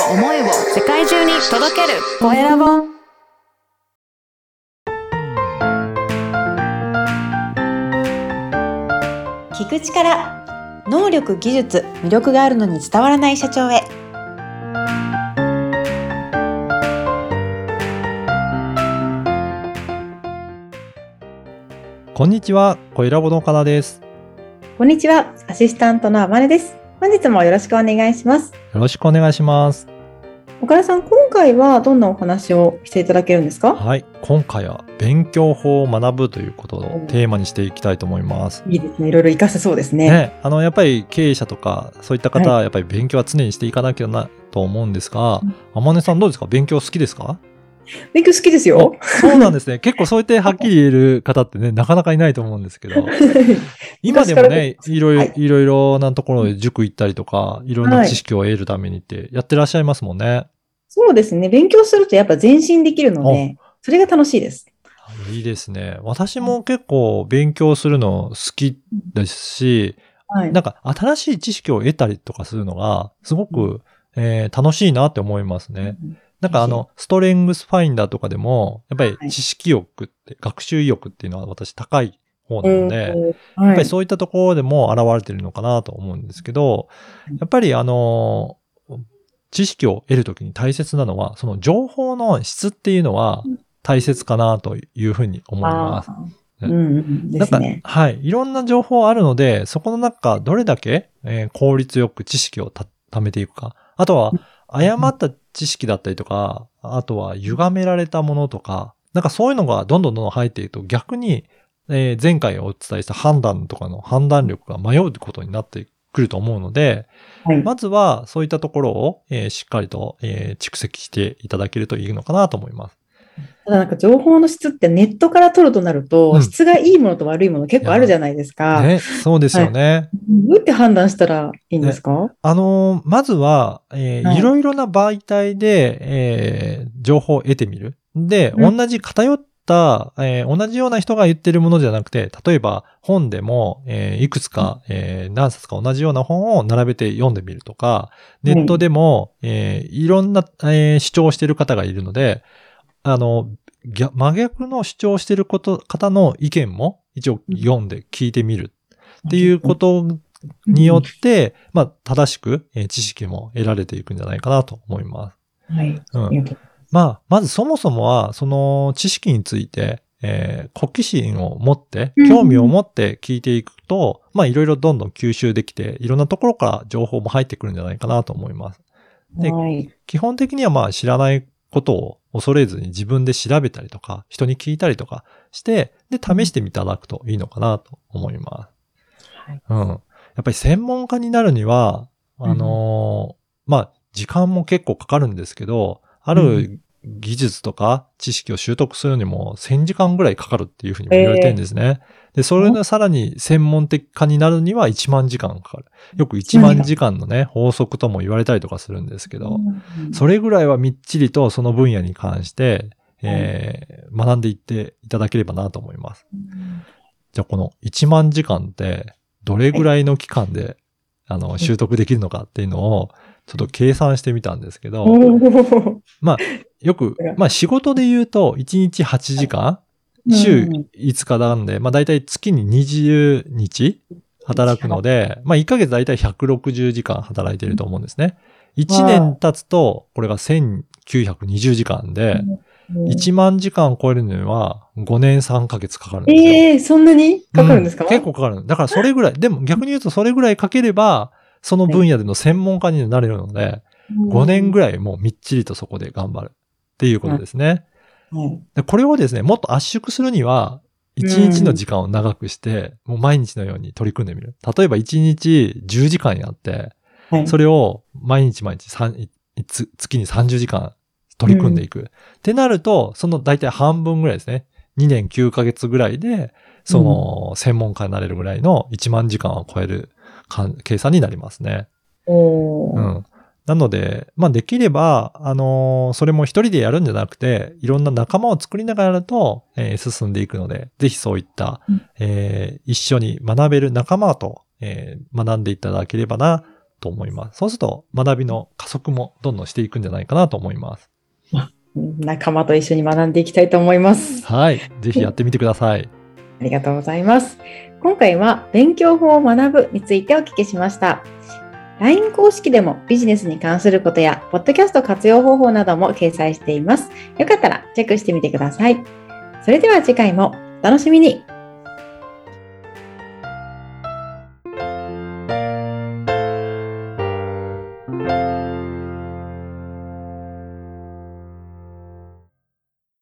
を思いを世界中に届ける。コエラボ。聞く力能力技術魅力があるのに伝わらない社長へ。こんにちは、コエラボの岡田です。こんにちはアシスタントのあまねです。本日もよろしくお願いしますよろしくお願いします。岡田さん今回はどんなお話をしていただけるんですか？はい、今回は勉強法を学ぶということをテーマにしていきたいと思います。いいですね。いろいろ活かせそうですね。ね、あの、やっぱり経営者とか、そういった方ははやっぱり勉強は常にしていかなきゃなと思うんですがうん、あまねさんどうですか？勉強好きですか？勉強好きですよ。そうなんですね。結構そうやってはっきり言える方ってね、なかなかいないと思うんですけど、今でもね、いろいろ、はい。いろいろなところで塾行ったりとか、いろんな知識を得るためにってやってらっしゃいますもんね。そうですね。勉強するとやっぱ前進できるのでそれが楽しいです。いいですね。私も結構勉強するの好きですし、はい。なんか新しい知識を得たりとかするのがすごく、えー楽しいなって思いますね。なんかあの、ストレングスファインダーとかでも、やっぱり知識欲って、学習意欲っていうのは私高い方なので、やっうんはいぱりそういったところでも現れてるのかなと思うんですけど、やっぱりあの、知識を得るときに大切なのは、その情報の質っていうのは大切かなというふうに思います。うんなんかはい。いろんな情報あるので、そこの中、どれだけ、えー効率よく知識をた貯めていくか。あとは、誤った知識だったりとか、あとは、歪められたものとか、なんかそういうのがどんどんどんどん入っていくと、逆に、えー前回お伝えした判断とかの判断力が迷うことになってくると思うので、はいまずは、そういったところを、えーしっかりと、えー蓄積していただけるといいのかなと思います。ただなんか情報の質ってネットから取るとなると、うん。質がいいものと悪いもの結構あるじゃないですか。ね、そうですよね。どうやって判断したらいいんですか、あのーまずは、えーはい。いろいろな媒体で、えー情報を得てみる。で、うん。同じ偏った、えー同じような人が言ってるものじゃなくて、例えば本でも、えーいくつか、えー何冊か同じような本を並べて読んでみるとか、ネットでも、えーいろんな、えー主張してる方がいるので、あの、逆真逆の主張してること、方の意見も一応読んで聞いてみるっていうことによって、まあ、正しくえー知識も得られていくんじゃないかなと思います。はい。うんまあ、まずそもそもは、その知識について、えー好奇心を持って、うん興味を持って聞いていくと、まあ、いろいろどんどん吸収できて、いろんなところから情報も入ってくるんじゃないかなと思います。ではい。基本的にはまあ、知らないことを恐れずに自分で調べたりとか、人に聞いたりとかして、で、試してみていただくといいのかなと思います。はいうん。やっぱり専門家になるには、あのーまあ、時間も結構かかるんですけど、あうる技術とか知識を習得するにも1000時間ぐらいかかるっていうふうにも言われてるんですね。で、それがさらに専門的化になるには1万時間かかる。よく1万時間のね、法則とも言われたりとかするんですけど、うん。それぐらいはみっちりとその分野に関して、えー学んでいっていただければなと思います。じゃあこの1万時間ってどれぐらいの期間で、あの、習得できるのかっていうのをちょっと計算してみたんですけど、おー。よく、まあ仕事で言うと1日8時間、週5日なんで、まあ大体月に20日働くので、まあ1ヶ月大体160時間働いていると思うんですね。1年経つと、これが1920時間で、1万時間を超えるのには5年3ヶ月かかるんですよ。ええそんなにかかるんですか、う結構かかる。だからそれぐらい、でも逆に言うとそれぐらいかければ、その分野での専門家になれるので、5年ぐ。らいもうみっちりとそこで頑張るっていうことですね。これをですね、もっと圧縮するには、1日の時間を長くして、もう毎日のように取り組んでみる。例えば1日10時間やって、はいそれを毎日毎日3いつ月に30時間取り組んでいく。ってなると、その大体半分ぐらいですね。2年9ヶ月ぐらいで、その専門家になれるぐらいの1万時間を超える計算になりますね。うん。なので、まあできれば、あのーそれも一人でやるんじゃなくて、いろんな仲間を作りながらやると、えー進んでいくので、ぜひそういった、うんえー一緒に学べる仲間と、えー学んでいただければな、と思います。そうすると学びの加速もどんどんしていくんじゃないかなと思います。仲間と一緒に学んでいきたいと思います。はい。ぜひやってみてください。ありがとうございます。今回は勉強法を学ぶについてお聞きしました。LINE 公式でもビジネスに関することや、ポッドキャスト活用方法なども掲載しています。よかったらチェックしてみてください。それでは次回もお楽しみに。